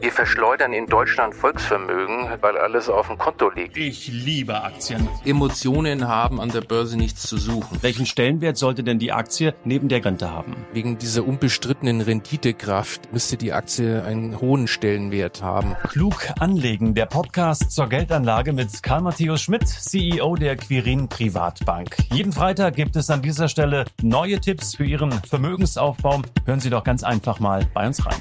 Wir verschleudern in Deutschland Volksvermögen, weil alles auf dem Konto liegt. Ich liebe Aktien. Emotionen haben an der Börse nichts zu suchen. Welchen Stellenwert sollte denn die Aktie neben der Rente haben? Wegen dieser unbestrittenen Renditekraft müsste die Aktie einen hohen Stellenwert haben. Klug anlegen, der Podcast zur Geldanlage mit Karl Matthäus Schmidt, CEO der Quirin Privatbank. Jeden Freitag gibt es an dieser Stelle neue Tipps für Ihren Vermögensaufbau. Hören Sie doch ganz einfach mal bei uns rein.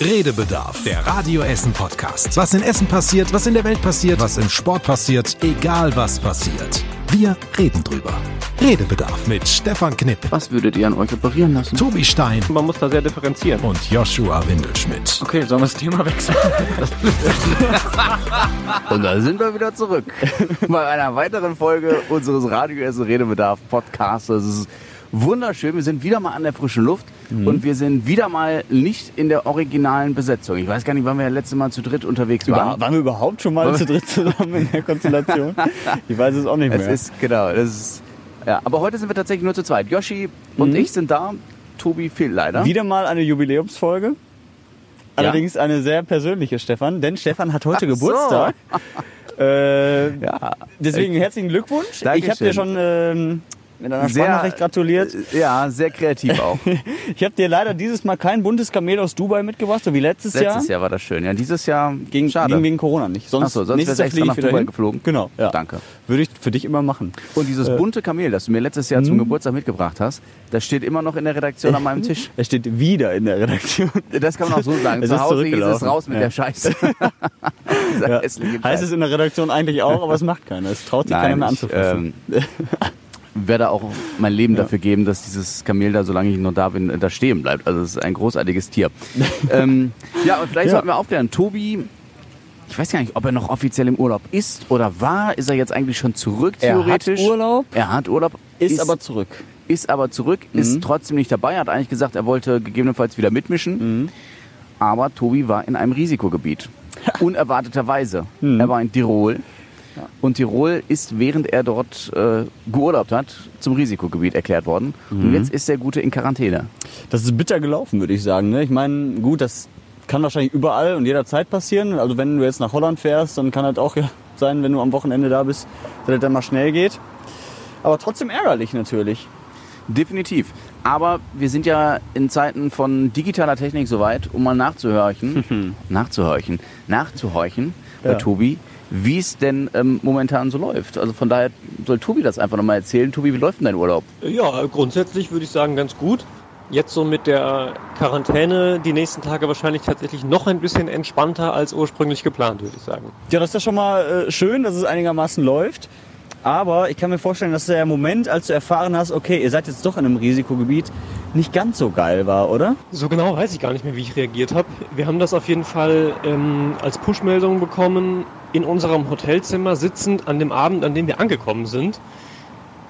Redebedarf, der Radio Essen Podcast. Was in Essen passiert, was in der Welt passiert, was im Sport passiert, egal was passiert. Wir reden drüber. Redebedarf mit Stefan Knipp, Was würdet ihr an euch operieren lassen? Tobi Stein Man muss da sehr differenzieren. und Joshua Windelschmidt. Okay, sollen wir das Thema wechseln? Und da sind wir wieder zurück bei einer weiteren Folge unseres Radio Essen Redebedarf Podcasts. Es ist wunderschön. Wir sind wieder mal an der frischen Luft und wir sind wieder mal nicht in der originalen Besetzung. Ich weiß gar nicht, wann wir das letzte Mal zu dritt unterwegs War, waren. waren wir überhaupt schon mal zu dritt zusammen in der Konstellation? Ich weiß es auch nicht Es mehr. ist, genau, das ist, ja. Aber heute sind wir tatsächlich nur zu zweit. Yoshi und ich sind da. Tobi fehlt leider. Wieder mal eine Jubiläumsfolge. Allerdings eine sehr persönliche, Stefan, denn Stefan hat heute Ach so. Geburtstag. Äh, Ja. deswegen herzlichen Glückwunsch. Dankeschön. Ich habe dir schon ähm, mit einer Sprachnachricht gratuliert. äh, Ja, sehr kreativ auch. Ich habe dir leider dieses Mal kein buntes Kamel aus Dubai mitgebracht, so wie letztes, Letztes Jahr. Jahr war das schön. Ja, dieses Jahr Ging, schade. ging wegen Corona nicht. Sonst, Ach so, sonst extra nach ich wieder Dubai hin. geflogen. Genau, ja. Danke. Würde ich für dich immer machen. Und dieses Äh. bunte Kamel, das du mir letztes Jahr zum Geburtstag mitgebracht hast, das steht immer noch in der Redaktion an meinem Tisch. Er steht wieder in der Redaktion. Das kann man auch so sagen. Es Zu ist Hause hieß es raus mit Ja. der Scheiße. Ja. Heißt es in der Redaktion eigentlich auch, aber es macht keiner. Es traut sich keiner mehr Nein, anzufassen. ähm, werde auch mein Leben dafür geben, dass dieses Kamel da, solange ich noch da bin, da stehen bleibt. Also es ist ein großartiges Tier. ähm, ja, und vielleicht Ja. sollten wir aufklären. Tobi, ich weiß gar nicht, ob er noch offiziell im Urlaub ist oder war. Ist er jetzt eigentlich schon zurück, Er hat theoretisch? Urlaub. Er hat Urlaub. ist, aber zurück. ist aber zurück, Mhm. ist trotzdem nicht dabei, hat eigentlich gesagt, er wollte gegebenenfalls wieder mitmischen. Mhm. Aber Tobi war in einem Risikogebiet. Unerwarteterweise. Mhm. Er war in Tirol. Und Tirol ist, während er dort äh, geurlaubt hat, zum Risikogebiet erklärt worden. Mhm. Und jetzt ist der Gute in Quarantäne. Das ist bitter gelaufen, würde ich sagen. Ne? Ich meine, gut, das kann wahrscheinlich überall und jederzeit passieren. Also wenn du jetzt nach Holland fährst, dann kann halt auch ja sein, wenn du am Wochenende da bist, dass es dann mal schnell geht. Aber trotzdem ärgerlich natürlich. Definitiv. Aber wir sind ja in Zeiten von digitaler Technik soweit, um mal nachzuhorchen, nachzuhorchen, nachzuhorchen bei Ja. Tobi, wie es denn ähm, momentan so läuft. Also von daher soll Tobi das einfach nochmal erzählen. Tobi, wie läuft denn dein Urlaub? Ja, grundsätzlich würde ich sagen, ganz gut. Jetzt so mit der Quarantäne die nächsten Tage wahrscheinlich tatsächlich noch ein bisschen entspannter als ursprünglich geplant, würde ich sagen. Ja, das ist ja schon mal äh, schön, dass es einigermaßen läuft. Aber ich kann mir vorstellen, dass der Moment, als du erfahren hast, okay, ihr seid jetzt doch in einem Risikogebiet, nicht ganz so geil war, oder? So genau weiß ich gar nicht mehr, wie ich reagiert habe. Wir haben das auf jeden Fall ähm, als Push-Meldung bekommen, in unserem Hotelzimmer sitzend an dem Abend, an dem wir angekommen sind.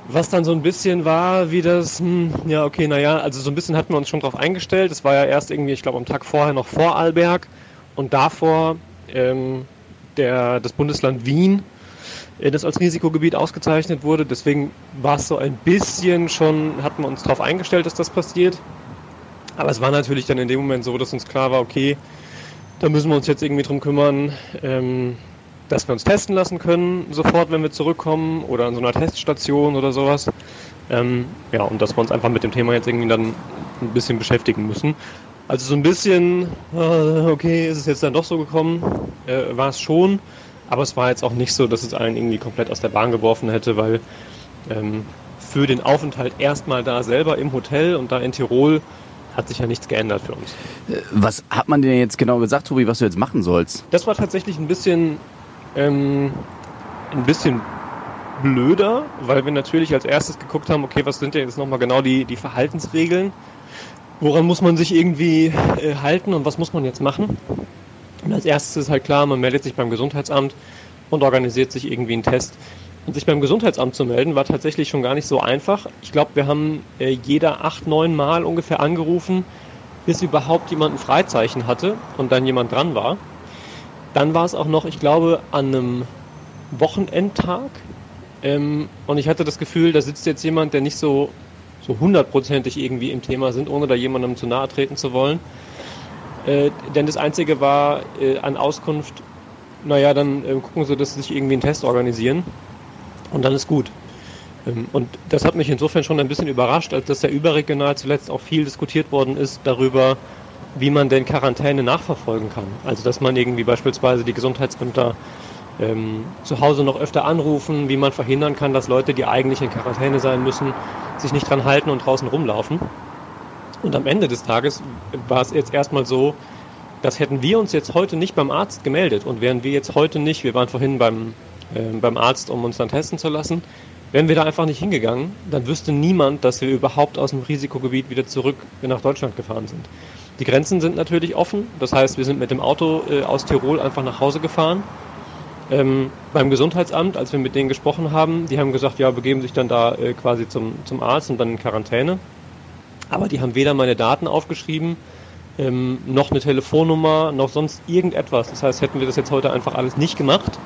Was dann so ein bisschen war, wie das, hm, ja, okay, naja, also so ein bisschen hatten wir uns schon drauf eingestellt. Es war ja erst irgendwie, ich glaube, am Tag vorher noch vor Arlberg und davor ähm, der, das Bundesland Wien, äh, das als Risikogebiet ausgezeichnet wurde. Deswegen war es so ein bisschen schon, hatten wir uns darauf eingestellt, dass das passiert. Aber es war natürlich dann in dem Moment so, dass uns klar war, okay, da müssen wir uns jetzt irgendwie drum kümmern, ähm, dass wir uns testen lassen können, sofort, wenn wir zurückkommen oder an so einer Teststation oder sowas. Ähm, ja, und dass wir uns einfach mit dem Thema jetzt irgendwie dann ein bisschen beschäftigen müssen. Also so ein bisschen, äh, okay, ist es jetzt dann doch so gekommen, äh, war es schon, aber es war jetzt auch nicht so, dass es allen irgendwie komplett aus der Bahn geworfen hätte, weil ähm, für den Aufenthalt erstmal da selber im Hotel und da in Tirol hat sich ja nichts geändert für uns. Was hat man denn jetzt genau gesagt, Tobi, was du jetzt machen sollst? Das war tatsächlich ein bisschen, ähm, ein bisschen blöder, weil wir natürlich als erstes geguckt haben, okay, was sind denn jetzt nochmal genau die, die Verhaltensregeln? Woran muss man sich irgendwie äh, halten und was muss man jetzt machen? Und als erstes ist halt klar, man meldet sich beim Gesundheitsamt und organisiert sich irgendwie einen Test. Und sich beim Gesundheitsamt zu melden, war tatsächlich schon gar nicht so einfach. Ich glaube, wir haben äh, jeder acht, neun Mal ungefähr angerufen, bis überhaupt jemand ein Freizeichen hatte und dann jemand dran war. Dann war es auch noch, ich glaube, an einem Wochenendtag. Ähm, und ich hatte das Gefühl, da sitzt jetzt jemand, der nicht so, so hundertprozentig irgendwie im Thema sind, ohne da jemandem zu nahe treten zu wollen. Äh, denn das Einzige war äh, an Auskunft, naja, dann äh, gucken Sie, dass Sie sich irgendwie einen Test organisieren und dann ist gut. Ähm, und das hat mich insofern schon ein bisschen überrascht, als dass ja überregional zuletzt auch viel diskutiert worden ist darüber, wie man denn Quarantäne nachverfolgen kann. Also dass man irgendwie beispielsweise die Gesundheitsämter ähm, zu Hause noch öfter anrufen, wie man verhindern kann, dass Leute, die eigentlich in Quarantäne sein müssen, sich nicht dran halten und draußen rumlaufen. Und am Ende des Tages war es jetzt erstmal so, dass hätten wir uns jetzt heute nicht beim Arzt gemeldet und wären wir jetzt heute nicht, wir waren vorhin beim, äh, beim Arzt, um uns dann testen zu lassen, wären wir da einfach nicht hingegangen, dann wüsste niemand, dass wir überhaupt aus dem Risikogebiet wieder zurück nach Deutschland gefahren sind. Die Grenzen sind natürlich offen, das heißt, wir sind mit dem Auto äh, aus Tirol einfach nach Hause gefahren. Ähm, beim Gesundheitsamt, als wir mit denen gesprochen haben, die haben gesagt, ja, begeben sich dann da äh, quasi zum, zum Arzt und dann in Quarantäne. Aber die haben weder meine Daten aufgeschrieben, ähm, noch eine Telefonnummer, noch sonst irgendetwas. Das heißt, hätten wir das jetzt heute einfach alles nicht gemacht,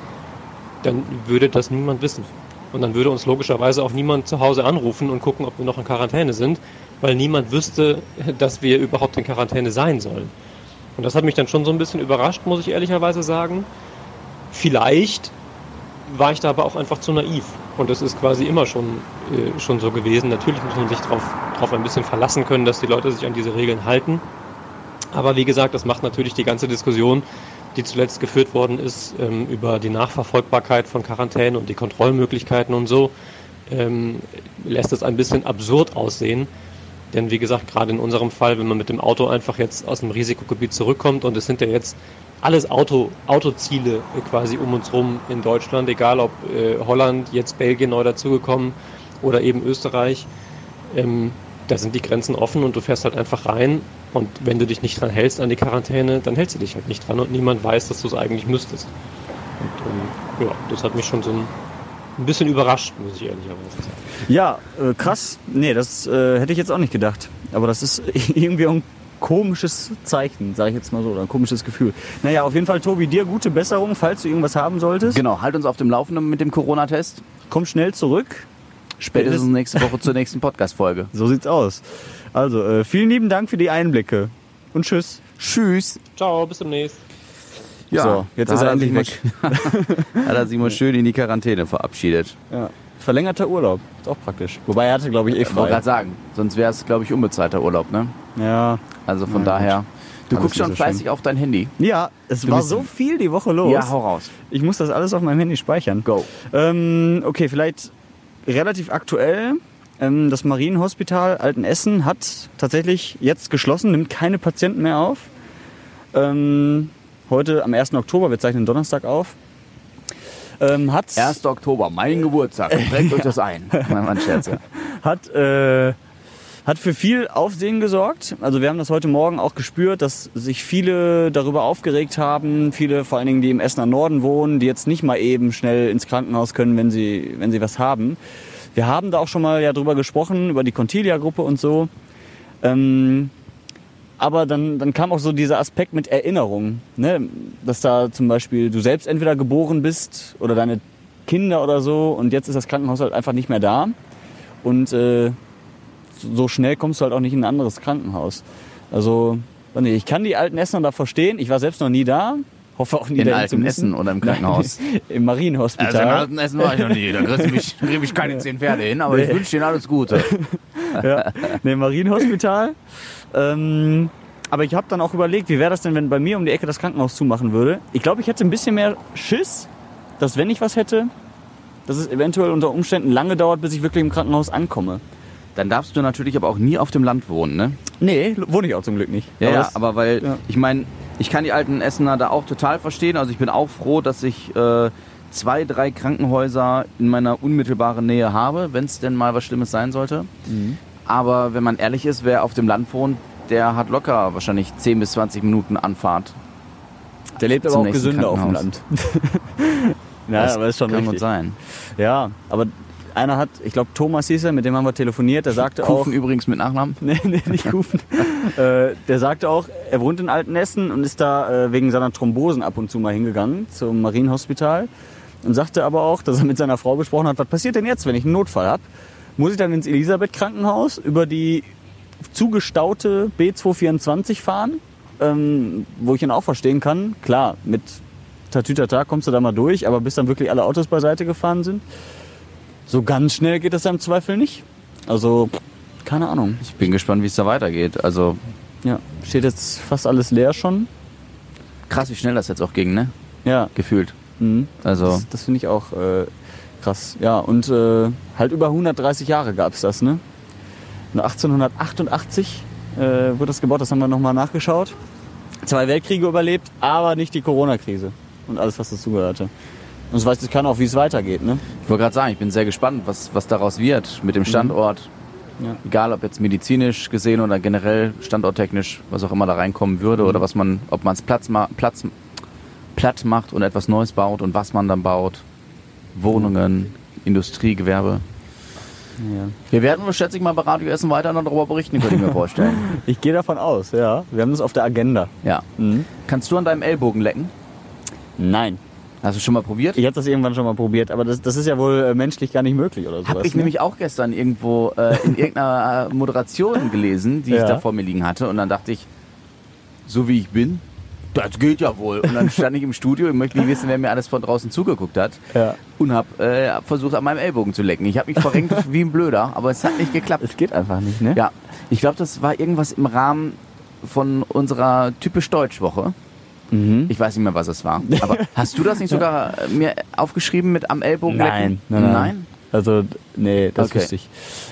dann würde das niemand wissen. Und dann würde uns logischerweise auch niemand zu Hause anrufen und gucken, ob wir noch in Quarantäne sind, weil niemand wüsste, dass wir überhaupt in Quarantäne sein sollen. Und das hat mich dann schon so ein bisschen überrascht, muss ich ehrlicherweise sagen. Vielleicht war ich da aber auch einfach zu naiv. Und das ist quasi immer schon, äh, schon so gewesen. Natürlich muss man sich darauf ein bisschen verlassen können, dass die Leute sich an diese Regeln halten. Aber wie gesagt, das macht natürlich die ganze Diskussion, die zuletzt geführt worden ist, ähm, über die Nachverfolgbarkeit von Quarantäne und die Kontrollmöglichkeiten und so, ähm, lässt es ein bisschen absurd aussehen. Denn wie gesagt, gerade in unserem Fall, wenn man mit dem Auto einfach jetzt aus dem Risikogebiet zurückkommt und es sind ja jetzt alles Auto, Autoziele quasi um uns rum in Deutschland, egal ob äh, Holland, jetzt Belgien neu dazugekommen oder eben Österreich, ähm, da sind die Grenzen offen und du fährst halt einfach rein und wenn du dich nicht dran hältst an die Quarantäne, dann hältst du dich halt nicht dran und niemand weiß, dass du es eigentlich müsstest. Und ähm, ja, das hat mich schon so ein, ein bisschen überrascht, muss ich ehrlicherweise sagen. Ja, äh, krass. Nee, das äh, hätte ich jetzt auch nicht gedacht. Aber das ist irgendwie auch ein komisches Zeichen, sage ich jetzt mal so, oder ein komisches Gefühl. Naja, auf jeden Fall, Tobi, dir gute Besserung, falls du irgendwas haben solltest. Genau, halt uns auf dem Laufenden mit dem Corona-Test. Komm schnell zurück. Spätestens nächste Woche zur nächsten Podcast-Folge. So sieht's aus. Also, äh, vielen lieben Dank für die Einblicke. Und tschüss. Tschüss. Ciao, bis demnächst. Ja, So, jetzt ist er hat endlich sich mal- hat er sich mal schön in die Quarantäne verabschiedet. Ja. Verlängerter Urlaub. Ist auch praktisch. Wobei er hatte, glaube ich, eh Ich wollte frei. gerade sagen, sonst wäre es, glaube ich, unbezahlter Urlaub, ne? Ja. Also von Na gut. daher. Du Alles guckst schon so fleißig schlimm. auf dein Handy. Ja, es Du war so viel die Woche los. Ja, hau raus. Ich muss das alles auf meinem Handy speichern. Go. Ähm, okay, vielleicht relativ aktuell. Ähm, das Marienhospital Altenessen hat tatsächlich jetzt geschlossen, nimmt keine Patienten mehr auf. Ähm, heute am 1. Oktober, wir zeichnen Donnerstag auf. Ähm, hat, 1. Oktober, mein Geburtstag. Prägt euch das ein. Mein Mann Scherz, ja. hat, äh, hat für viel Aufsehen gesorgt. Also wir haben das heute Morgen auch gespürt, dass sich viele darüber aufgeregt haben. Viele, vor allen Dingen, die im Essener Norden wohnen, die jetzt nicht mal eben schnell ins Krankenhaus können, wenn sie, wenn sie was haben. Wir haben da auch schon mal ja drüber gesprochen, über die Contilia-Gruppe und so. Ähm, aber dann, dann kam auch so dieser Aspekt mit Erinnerung, ne? dass da zum Beispiel du selbst entweder geboren bist oder deine Kinder oder so und jetzt ist das Krankenhaus halt einfach nicht mehr da und äh, so schnell kommst du halt auch nicht in ein anderes Krankenhaus. Also ich kann die alten Essener da verstehen, ich war selbst noch nie da, hoffe auch nie In alten. Essen oder im Krankenhaus. Im Marienhospital. Also in alten Essen war ich noch nie. Da kriege ich, krieg ich keine zehn Pferde hin, aber ich Nee. wünsche denen alles Gute. ja, ne, Marienhospital. Ähm, aber ich habe dann auch überlegt, wie wäre das denn, wenn bei mir um die Ecke das Krankenhaus zumachen würde. Ich glaube, ich hätte ein bisschen mehr Schiss, dass wenn ich was hätte, dass es eventuell unter Umständen lange dauert, bis ich wirklich im Krankenhaus ankomme. Dann darfst du natürlich aber auch nie auf dem Land wohnen, ne? Nee, wohne ich auch zum Glück nicht. Ja, ja, das- aber weil, ja. ich meine, ich kann die alten Essener da auch total verstehen. Also ich bin auch froh, dass ich äh, zwei, drei Krankenhäuser in meiner unmittelbaren Nähe habe, wenn es denn mal was Schlimmes sein sollte. Mhm. Aber wenn man ehrlich ist, wer auf dem Land wohnt, der hat locker wahrscheinlich 10 bis 20 Minuten Anfahrt. der lebt aber auch gesünder auf dem. Land. ja, Das aber ist schon kann richtig. gut sein. Ja, aber einer hat, ich glaube Thomas hieß er, mit dem haben wir telefoniert, der sagte auch... Kufen übrigens mit Nachnamen. Nee, nee, nicht rufen. äh, der sagte auch, er wohnt in Altenessen und ist da äh, wegen seiner Thrombosen ab und zu mal hingegangen zum Marienhospital. Und sagte aber auch, dass er mit seiner Frau besprochen hat, was passiert denn jetzt, wenn ich einen Notfall habe? Muss ich dann ins Elisabeth-Krankenhaus über die zugestaute B224 fahren? ähm, wo ich ihn auch verstehen kann. Klar, mit Tatütata kommst du da mal durch, aber bis dann wirklich alle Autos beiseite gefahren sind, so ganz schnell geht das ja im Zweifel nicht. Also, keine Ahnung. Ich bin gespannt, wie es da weitergeht. Also Ja, steht jetzt fast alles leer schon. krass, wie schnell das jetzt auch ging, ne? Ja, Gefühlt. Mhm. Also das, das finde ich auch äh, krass. Ja, und äh, halt über 130 Jahre gab es das, ne? Und 1888 äh, wurde das gebaut, das haben wir nochmal nachgeschaut. Zwei Weltkriege überlebt, aber nicht die Corona-Krise und alles, was dazugehörte. Und es weiß jetzt keiner auch, wie es weitergeht, ne? ich wollte gerade sagen, ich bin sehr gespannt, was, was daraus wird mit dem Standort. Ja. Egal, ob jetzt medizinisch gesehen oder generell standorttechnisch, was auch immer da reinkommen würde oder was man, ob man es Platz, Platz platt macht und etwas Neues baut und was man dann baut. Wohnungen, Industrie, Gewerbe. Ja. Wir werden, schätze ich mal, bei Radio Essen weiter noch darüber berichten, könnte ich mir vorstellen. Ich gehe davon aus, ja. Wir haben das auf der Agenda. Ja. Mhm. Kannst du an deinem Ellbogen lecken? Nein. Hast du schon mal probiert? Ich habe das irgendwann schon mal probiert, aber das, das ist ja wohl äh, menschlich gar nicht möglich oder sowas. Habe ich ne? nämlich auch gestern irgendwo äh, in irgendeiner äh, Moderation gelesen, die ich Ja. da vor mir liegen hatte. Und dann dachte ich, so wie ich bin, das geht ja wohl. Und dann stand ich im Studio, ich möchte nicht wissen, wer mir alles von draußen zugeguckt hat. Ja. Und habe äh, hab versucht, an meinem Ellbogen zu lecken. Ich habe mich verrenkt wie ein Blöder, aber es hat nicht geklappt. Es geht einfach nicht, ne? Ja, ich glaube, das war irgendwas im Rahmen von unserer typisch Deutsch-Woche. Mhm. Ich weiß nicht mehr, was es war. Aber hast du das nicht sogar äh, mir aufgeschrieben mit am Ellbogen Nein, lecken? nein, nein. Also, nee, das Okay. wüsste ich.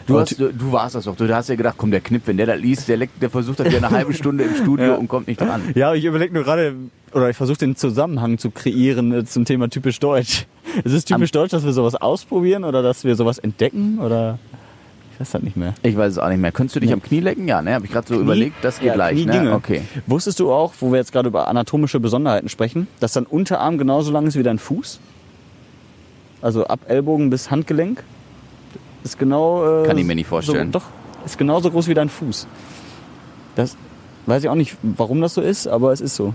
Du, hast, du, du warst das doch. Du hast ja gedacht, komm, der Knipp, wenn der das liest, der, leckt, der versucht das ja eine halbe Stunde im Studio Ja. und kommt nicht dran. Ja, ich überlege nur gerade, oder ich versuche den Zusammenhang zu kreieren äh, zum Thema typisch deutsch. Ist es typisch deutsch, dass wir sowas ausprobieren oder dass wir sowas entdecken oder ich weiß das nicht mehr. Ich weiß es auch nicht mehr. Könntest du dich Nee. am Knie lecken? Ja, ne? Habe ich gerade so überlegt. Das geht ja, leicht, Knie ne? ginge. Okay. Wusstest du auch, wo wir jetzt gerade über anatomische Besonderheiten sprechen, dass dein Unterarm genauso lang ist wie dein Fuß? Also ab Ellbogen bis Handgelenk? Ist genau. Äh, Kann ich mir nicht vorstellen. So, doch, ist genauso groß wie dein Fuß. Das weiß ich auch nicht, warum das so ist, aber es ist so.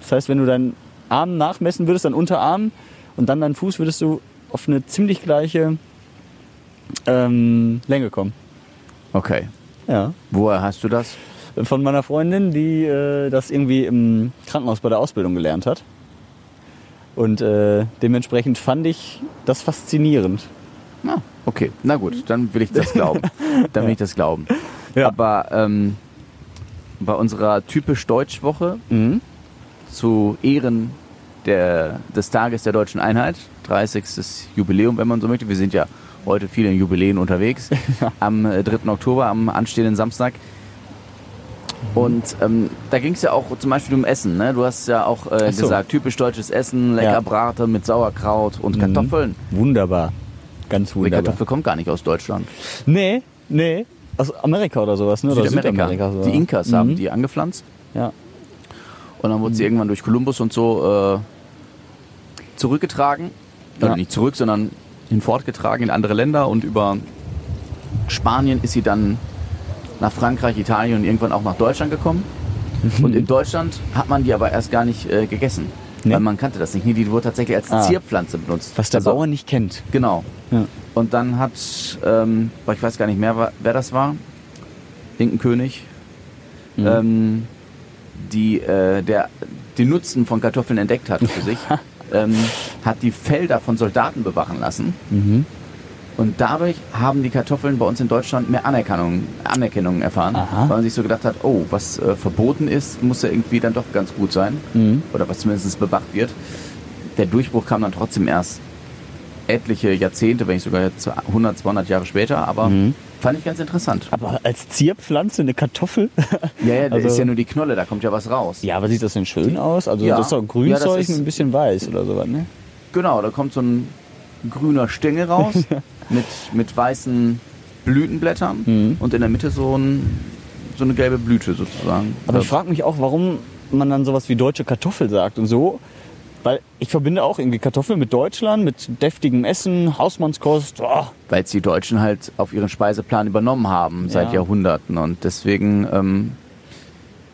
Das heißt, wenn du deinen Arm nachmessen würdest, deinen Unterarm und dann deinen Fuß, würdest du auf eine ziemlich gleiche ähm, Länge kommen. Okay. Ja. Woher hast du das? Von meiner Freundin, die äh, das irgendwie im Krankenhaus bei der Ausbildung gelernt hat. Und äh, dementsprechend fand ich das faszinierend. Ah, okay. Na gut, dann will ich das glauben. Dann will ich das glauben. Ja. Aber ähm, bei unserer typisch Deutsch-Woche Mhm. zu Ehren der, des Tages der deutschen Einheit, 30. Jubiläum, wenn man so möchte. Wir sind ja heute viel in Jubiläen unterwegs. Am äh, 3. Oktober, am anstehenden Samstag. Und ähm, da ging es ja auch zum Beispiel um Essen. Ne? Du hast ja auch äh, so. gesagt, typisch deutsches Essen, lecker Ja. Braten mit Sauerkraut und Mhm. Kartoffeln. Wunderbar. Ganz Die wunderbar. Kartoffel kommt gar nicht aus Deutschland. Nee, nee. Aus Amerika oder sowas, ne? Oder Südamerika. sogar. Die Inkas Mhm. haben die angepflanzt. Ja. Und dann wurde sie irgendwann durch Kolumbus und so äh, zurückgetragen. Ja. Oder nicht zurück, sondern hinfortgetragen in andere Länder. Und über Spanien ist sie dann nach Frankreich, Italien und irgendwann auch nach Deutschland gekommen. Und in Deutschland hat man die aber erst gar nicht äh, gegessen. Nee? Weil man kannte das nicht. Nee, Die wurde tatsächlich als Ah. Zierpflanze benutzt. Was der Also- Bauer nicht kennt. Genau. Ja. Und dann hat, ähm, ich weiß gar nicht mehr, wer das war, irgendein König, Mhm. ähm, die äh, der den Nutzen von Kartoffeln entdeckt hat für sich, ähm, hat die Felder von Soldaten bewachen lassen. Mhm. Und dadurch haben die Kartoffeln bei uns in Deutschland mehr Anerkennung, Anerkennung erfahren, Aha. weil man sich so gedacht hat, oh, was äh, verboten ist, muss ja irgendwie dann doch ganz gut sein. Mhm. Oder was zumindest bewacht wird. Der Durchbruch kam dann trotzdem erst etliche Jahrzehnte, wenn nicht sogar jetzt 100, 200 Jahre später, aber Mhm. fand ich ganz interessant. Aber als Zierpflanze eine Kartoffel? Ja, ja, da Also- ist ja nur die Knolle, da kommt ja was raus. ja, aber sieht das denn schön aus? Also Ja. das ist doch Ja, Grünzeug das ist- ein bisschen weiß oder sowas, ne? Genau, da kommt so ein grüner Stängel raus mit, mit weißen Blütenblättern Mhm. und in der Mitte so, ein, so eine gelbe Blüte sozusagen. Aber ich frage mich auch, warum man dann sowas wie deutsche Kartoffel sagt und so. Weil ich verbinde auch irgendwie Kartoffeln mit Deutschland, mit deftigem Essen, Hausmannskost. Oh, Weil es die Deutschen halt auf ihren Speiseplan übernommen haben seit Ja. Jahrhunderten. Und deswegen ähm,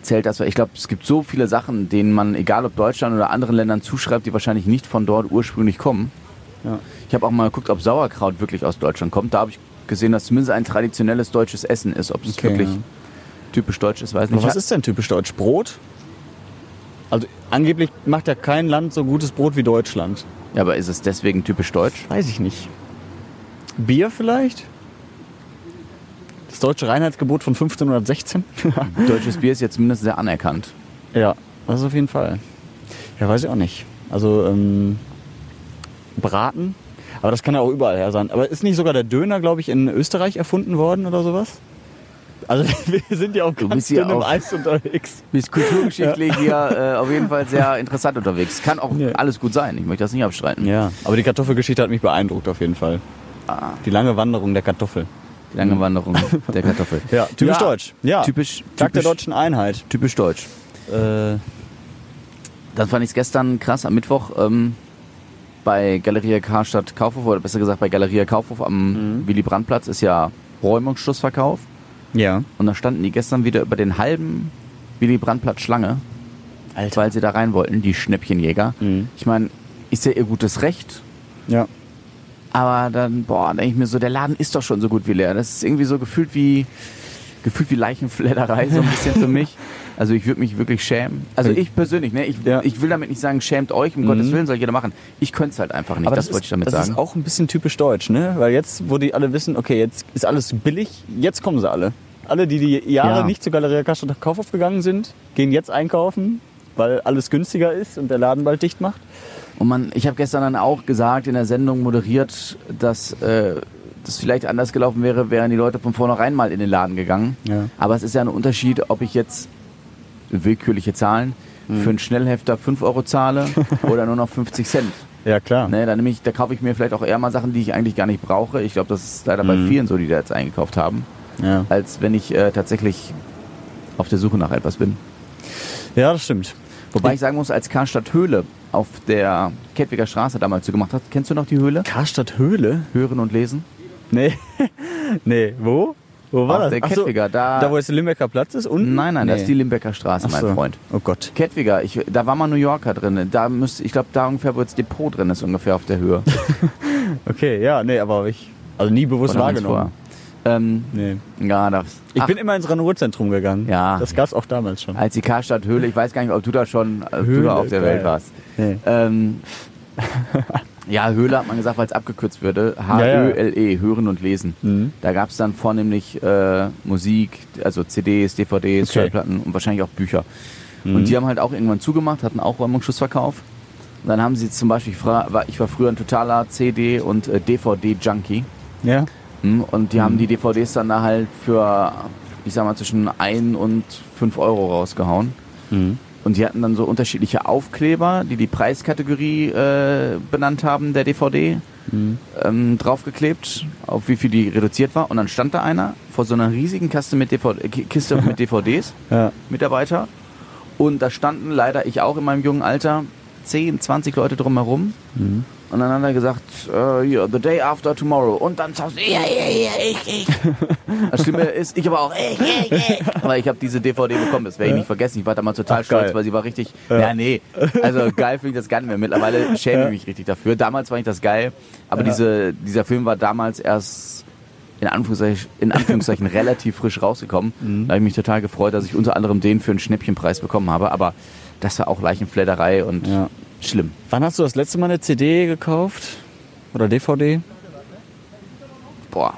zählt das. Ich glaube, es gibt so viele Sachen, denen man, egal ob Deutschland oder anderen Ländern, zuschreibt, die wahrscheinlich nicht von dort ursprünglich kommen. Ja. Ich habe auch mal geguckt, ob Sauerkraut wirklich aus Deutschland kommt. Da habe ich gesehen, dass zumindest ein traditionelles deutsches Essen ist. Ob es Okay, wirklich ja. typisch deutsch ist, weiß nicht. Aber was ist denn typisch deutsch? Brot? Also angeblich macht ja kein Land so gutes Brot wie Deutschland. ja, aber ist es deswegen typisch deutsch? Weiß ich nicht. Bier vielleicht? Das deutsche Reinheitsgebot von 1516? Deutsches Bier ist jetzt zumindest sehr anerkannt. ja, das auf jeden Fall. Ja, weiß ich auch nicht. Also ähm, Braten, aber das kann ja auch überall her sein. Aber ist nicht sogar der Döner, glaube ich, in Österreich erfunden worden oder sowas? Also wir sind ja auch ganz bist hier dünn im auf- Eis unterwegs. Bist kulturgeschichtlich hier äh, auf jeden Fall sehr interessant unterwegs. Kann auch Ja. alles gut sein, ich möchte das nicht abstreiten. Ja, aber die Kartoffelgeschichte hat mich beeindruckt auf jeden Fall. Ah, Die lange Wanderung der Kartoffel. die lange Wanderung der Kartoffel. Ja, typisch Ja, deutsch. Ja, Typisch, Tag der deutschen Einheit. typisch deutsch. Äh, Dann fand ich es gestern krass am Mittwoch ähm, bei Galeria Karstadt Kaufhof, oder besser gesagt bei Galeria Kaufhof am Willy Brandt-Platz ist ja Räumungsschlussverkauf. ja. Und da standen die gestern wieder über den halben Willy Brandt-Platz Schlange, Alter. weil sie da rein wollten, die Schnäppchenjäger. Mhm. Ich meine, ist ja ihr gutes Recht, Ja. aber dann, boah, denke ich mir so, der Laden ist doch schon so gut wie leer. Das ist irgendwie so gefühlt wie gefühlt wie Leichenfledderei, so ein bisschen für mich. Also ich würde mich wirklich schämen. Also ich persönlich, ne? Ich, Ja. ich will damit nicht sagen, schämt euch, um Gottes Willen soll jeder machen. Ich könnte es halt einfach nicht, das, wollte ich damit das sagen. ist auch ein bisschen typisch deutsch, ne? Weil jetzt, wo die alle wissen, okay, jetzt ist alles billig, jetzt kommen sie alle. Alle, die die Jahre Ja. nicht zur Galeria Karstadt Kaufhof gegangen sind, gehen jetzt einkaufen, weil alles günstiger ist und der Laden bald dicht macht. Und man, ich habe gestern dann auch gesagt, in der Sendung moderiert, dass äh, das vielleicht anders gelaufen wäre, wären die Leute von vornherein mal in den Laden gegangen. Ja. Aber es ist ja ein Unterschied, ob ich jetzt willkürliche Zahlen Mhm. für einen Schnellhefter 5 Euro zahle oder nur noch 50 Cent. Ja, klar. Ne, dann nehme ich, da kaufe ich mir vielleicht auch eher mal Sachen, die ich eigentlich gar nicht brauche. Ich glaube, das ist leider bei Mhm. vielen so, die da jetzt eingekauft haben, Ja. als wenn ich äh, tatsächlich auf der Suche nach etwas bin. ja, das stimmt. Wobei ich sagen muss, als Karstadt Höhle auf der Kettwiger Straße damals zugemacht hat, kennst du noch die Höhle? Karstadt Höhle? Hören und lesen? Nee. nee, wo? Wo war Auf das? der Ach so, Kettwiger, da- Da, wo jetzt der Limbecker Platz ist? Unten? Nein, nein, das Nee. ist die Limbecker Straße, Ach mein so. Freund. Oh Gott. Kettwiger, ich, da war mal New Yorker drin. Da müsste, ich glaube, da ungefähr, wo jetzt Depot drin ist, ungefähr auf der Höhe. Okay, ja, nee, aber ich. Also nie bewusst Oder wahrgenommen. Ähm, Nee. ja, das. Ich Ach, bin immer ins Ranur-Zentrum gegangen. Ja. Das gab's auch damals schon. als die Karstadt Höhle, ich weiß gar nicht, ob du da schon äh, du Höhle, da auf der geil. Welt warst. Nee. Ähm, ja, Höhle hat man gesagt, weil es abgekürzt würde. Ja, ja. H-Ö-L-E, Hören und Lesen. Mhm. Da gab es dann vornehmlich äh, Musik, also CDs, DVDs, Okay. Schallplatten und wahrscheinlich auch Bücher. Und die haben halt auch irgendwann zugemacht, hatten auch Räumungsschussverkauf. Und dann haben sie zum Beispiel, ich war, war- ich war früher ein totaler CD- und äh, DVD-Junkie. Ja. Hm, Und die haben die DVDs dann da halt für, ich sag mal, zwischen 1 und 5 Euro rausgehauen. Mhm. Und die hatten dann so unterschiedliche Aufkleber, die die Preiskategorie äh, benannt haben, der DVD, Mhm. ähm, draufgeklebt, auf wie viel die reduziert war. Und dann stand da einer vor so einer riesigen Kaste mit DVD, äh, Ki- Kiste mit DVDs, Ja. Mitarbeiter. Und da standen leider, ich auch in meinem jungen Alter, 10, 20 Leute drumherum. Mhm. Und dann hat er gesagt, äh, ja, the day after tomorrow. Und dann sagst du, ja, ja, ja, ich, ich. Das Schlimme ist, ich aber auch, ich, ich, ich. Aber ich habe diese DVD bekommen, das werde ich nicht vergessen. Ich war damals total Ach, stolz, geil. weil sie war richtig, ja, nee. Also geil finde ich das gar nicht mehr. Mittlerweile schäme ich mich richtig dafür. Damals fand ich das geil, aber diese, dieser Film war damals erst in Anführungszeichen, in Anführungszeichen relativ frisch rausgekommen. Da habe ich mich total gefreut, dass ich unter anderem den für einen Schnäppchenpreis bekommen habe. Aber das war auch Leichenfledderei und Ja. schlimm. Wann hast du das letzte Mal eine CD gekauft? Oder DVD? Boah.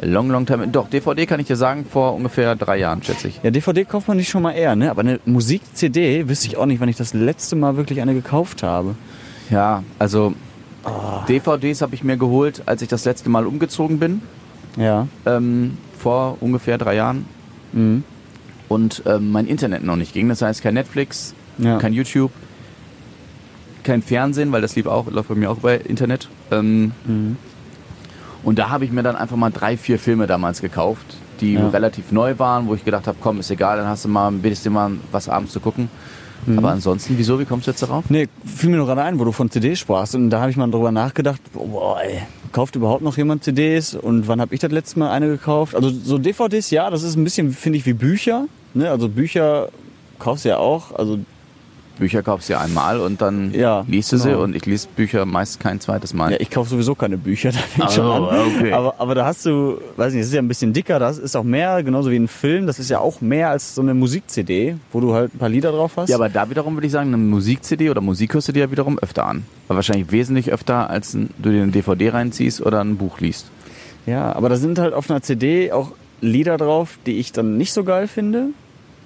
Long, long time. Doch, DVD kann ich dir sagen, vor ungefähr drei Jahren, schätze ich. Ja, DVD kauft man nicht schon mal eher, ne? Aber eine Musik-CD wüsste ich auch nicht, wann ich das letzte Mal wirklich eine gekauft habe. Ja, also DVDs habe ich mir geholt, als ich das letzte Mal umgezogen bin, Ja. ähm, vor ungefähr drei Jahren. Mhm. Und ähm, mein Internet noch nicht ging. Das heißt, kein Netflix, Ja. kein YouTube, kein Fernsehen, weil das lief auch, läuft bei mir auch bei Internet. Ähm, Mhm. Und da habe ich mir dann einfach mal drei, vier Filme damals gekauft, die Ja. relativ neu waren, wo ich gedacht habe, komm, ist egal, dann hast du mal, bittest dir mal was abends zu gucken. Mhm. Aber ansonsten, wieso, wie kommst du jetzt darauf? Nee, fiel mir nur gerade ein, wo du von CDs sprachst. Und da habe ich mal drüber nachgedacht, boah, ey, kauft überhaupt noch jemand CDs? Und wann habe ich das letzte Mal eine gekauft? Also so DVDs, ja, das ist ein bisschen, finde ich, wie Bücher. Ne? Also Bücher kaufst du ja auch. Also Bücher kaufst du ja einmal und dann Ja, liest du sie genau. und ich lese Bücher meist kein zweites Mal. Ja, ich kaufe sowieso keine Bücher, da fängt Ach schon an. okay. Aber, aber da hast du, weiß nicht, das ist ja ein bisschen dicker, das ist auch mehr, genauso wie ein Film, das ist ja auch mehr als so eine Musik-CD, wo du halt ein paar Lieder drauf hast. Ja, aber da wiederum würde ich sagen, eine Musik-CD oder Musik hörst du dir ja wiederum öfter an. Aber wahrscheinlich wesentlich öfter, als du dir eine DVD reinziehst oder ein Buch liest. Ja, aber da sind halt auf einer CD auch Lieder drauf, die ich dann nicht so geil finde.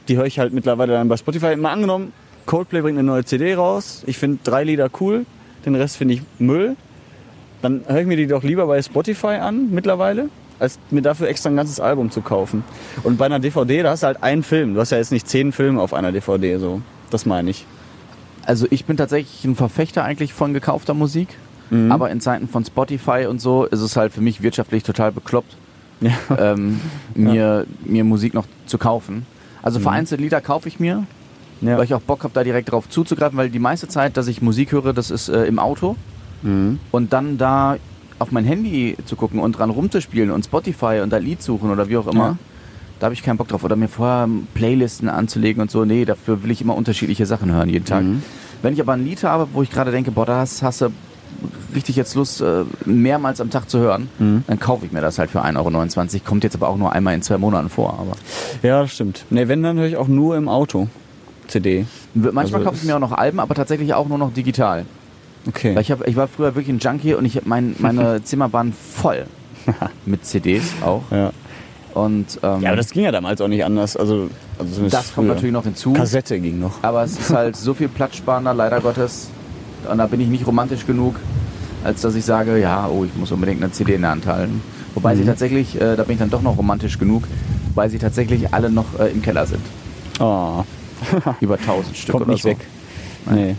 Die höre ich halt mittlerweile dann bei Spotify. Mal angenommen, Coldplay bringt eine neue CD raus. Ich finde drei Lieder cool, den Rest finde ich Müll. Dann höre ich mir die doch lieber bei Spotify an mittlerweile, als mir dafür extra ein ganzes Album zu kaufen. Und bei einer DVD, da hast du halt einen Film. Du hast ja jetzt nicht zehn Filme auf einer DVD, so. Das meine ich. Also ich bin tatsächlich ein Verfechter eigentlich von gekaufter Musik. Mhm. Aber in Zeiten von Spotify und so ist es halt für mich wirtschaftlich total bekloppt, Ja. ähm, mir, mir Musik noch zu kaufen. Also vereinzelte Lieder kaufe ich mir, Ja. weil ich auch Bock habe, da direkt drauf zuzugreifen, weil die meiste Zeit, dass ich Musik höre, das ist äh, im Auto. Mhm. Und dann da auf mein Handy zu gucken und dran rumzuspielen und Spotify und da Lied suchen oder wie auch immer, Ja. da habe ich keinen Bock drauf. Oder mir vorher Playlisten anzulegen und so. Nee, dafür will ich immer unterschiedliche Sachen hören jeden Tag. Mhm. Wenn ich aber ein Lied habe, wo ich gerade denke, boah, das hast du richtig jetzt Lust, äh, mehrmals am Tag zu hören, Mhm. dann kaufe ich mir das halt für 1,29 Euro. Kommt jetzt aber auch nur einmal in zwei Monaten vor. Aber Ja, das stimmt. Nee, wenn, dann höre ich auch nur im Auto CD. manchmal Also kaufe ich mir auch noch Alben, aber tatsächlich auch nur noch digital. Okay. Weil ich, hab, ich war früher wirklich ein Junkie und ich mein, meine Zimmer waren voll mit CDs auch. Ja. Und ähm, ja, aber das ging ja damals auch nicht anders. Also, also das kommt früher. natürlich noch hinzu. Kassette ging noch. Aber es ist halt so viel platzsparender, leider Gottes. Und da bin ich nicht romantisch genug, als dass ich sage, ja, oh, ich muss unbedingt eine CD in der Hand halten. Wobei Mhm. sie tatsächlich, äh, da bin ich dann doch noch romantisch genug, weil sie tatsächlich alle noch äh, im Keller sind. Oh, Über 1000 Stück kommt oder nicht so. weg. Nee.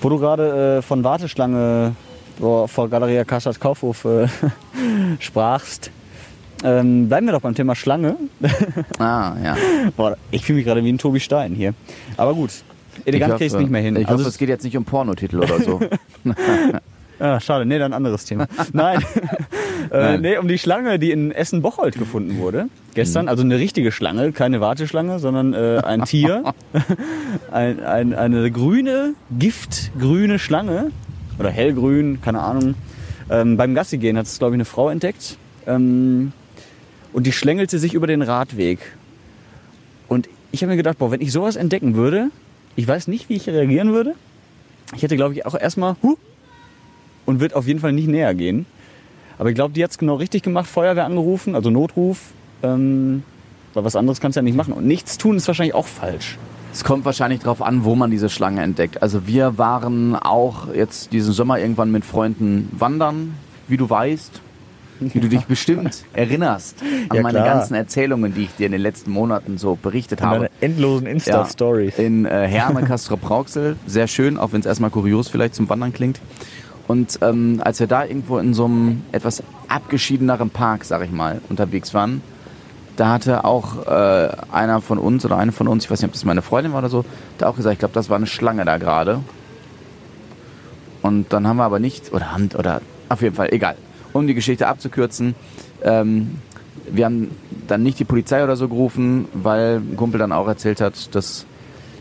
Wo du gerade äh, von Warteschlange boah, vor Galeria Karstadt Kaufhof äh, sprachst, ähm, bleiben wir doch beim Thema Schlange. Ah, ja. Boah, ich fühle mich gerade wie ein Tobi Stein hier. Aber gut, elegant Ich kriegst hoffe- nicht mehr hin. Ich also, hoffe, es geht jetzt nicht um Pornotitel oder so. ah, schade, nee, dann ein anderes Thema. Nein. äh, Nein. nee, um die Schlange, die in Essen-Bocholt gefunden wurde. Gestern, also eine richtige Schlange, keine Warteschlange, sondern äh, ein Tier. ein, ein, eine grüne, giftgrüne Schlange. Oder hellgrün, keine Ahnung. Ähm, beim Gassi gehen hat es, glaube ich, eine Frau entdeckt. Ähm, und die schlängelte sich über den Radweg. Und ich habe mir gedacht, boah, wenn ich sowas entdecken würde, ich weiß nicht, wie ich reagieren würde. Ich hätte, glaube ich, auch erstmal huh, und wird auf jeden Fall nicht näher gehen. Aber ich glaube, die hat es genau richtig gemacht, Feuerwehr angerufen, also Notruf. Ähm, weil was anderes kannst du ja nicht machen. Und nichts tun ist wahrscheinlich auch falsch. Es kommt wahrscheinlich darauf an, wo man diese Schlange entdeckt. Also wir waren auch jetzt diesen Sommer irgendwann mit Freunden wandern, wie du weißt, wie du dich bestimmt erinnerst an Ja, meine klar. ganzen Erzählungen, die ich dir in den letzten Monaten so berichtet habe. Deine endlosen Ja, Insta-Stories. in äh, Herne, Castrop Rauxel. Sehr schön, auch wenn es erstmal kurios vielleicht zum Wandern klingt. Und ähm, als wir da irgendwo in so einem etwas abgeschiedeneren Park, sag ich mal, unterwegs waren, da hatte auch äh, einer von uns oder eine von uns, ich weiß nicht, ob das meine Freundin war oder so, da auch gesagt, ich glaube, das war eine Schlange da gerade. Und dann haben wir aber nicht, oder Hand, oder auf jeden Fall, egal. Um die Geschichte abzukürzen, ähm, wir haben dann nicht die Polizei oder so gerufen, weil ein Kumpel dann auch erzählt hat, dass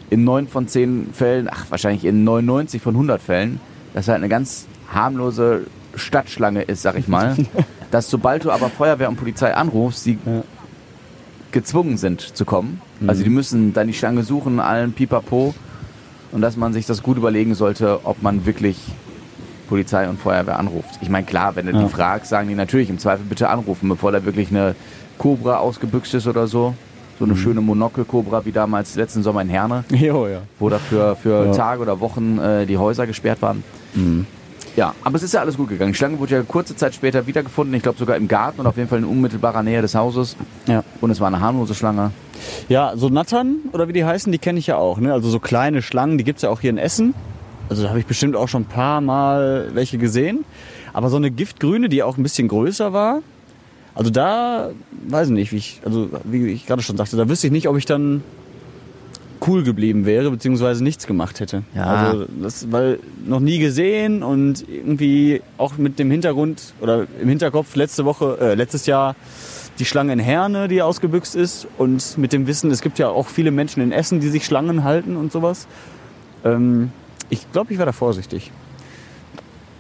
in neun von zehn Fällen, ach wahrscheinlich in 99 von 100 Fällen, das halt eine ganz harmlose Stadtschlange ist, sag ich mal. dass sobald du aber Feuerwehr und Polizei anrufst, sie Ja. gezwungen sind zu kommen. Also die müssen dann die Schlange suchen, allen pipapo. Und dass man sich das gut überlegen sollte, ob man wirklich Polizei und Feuerwehr anruft. Ich meine, klar, wenn du Ja. die fragst, sagen die natürlich im Zweifel bitte anrufen, bevor da wirklich eine Cobra ausgebüxt ist oder so. So Mhm. eine schöne Monokel-Cobra wie damals letzten Sommer in Herne, Jo, ja. wo da für, für Ja. Tage oder Wochen äh, die Häuser gesperrt waren. Ja, aber es ist ja alles gut gegangen. Die Schlange wurde ja kurze Zeit später wiedergefunden, ich glaube sogar im Garten und auf jeden Fall in unmittelbarer Nähe des Hauses. Ja. Und es war eine harmlose Schlange. Ja, so Nattern oder wie die heißen, die kenne ich ja auch. Ne? Also so kleine Schlangen, die gibt's ja auch hier in Essen. Also da habe ich bestimmt auch schon ein paar Mal welche gesehen. Aber so eine Giftgrüne, die auch ein bisschen größer war, also da weiß ich nicht, wie ich, also wie ich gerade schon sagte, da wüsste ich nicht, ob ich dann cool geblieben wäre, beziehungsweise nichts gemacht hätte. Ja. Also das, weil noch nie gesehen und irgendwie auch mit dem Hintergrund oder im Hinterkopf letzte Woche, äh, letztes Jahr die Schlange in Herne, die ausgebüxt ist und mit dem Wissen, es gibt ja auch viele Menschen in Essen, die sich Schlangen halten und sowas. Ähm, ich glaube, ich wäre da vorsichtig.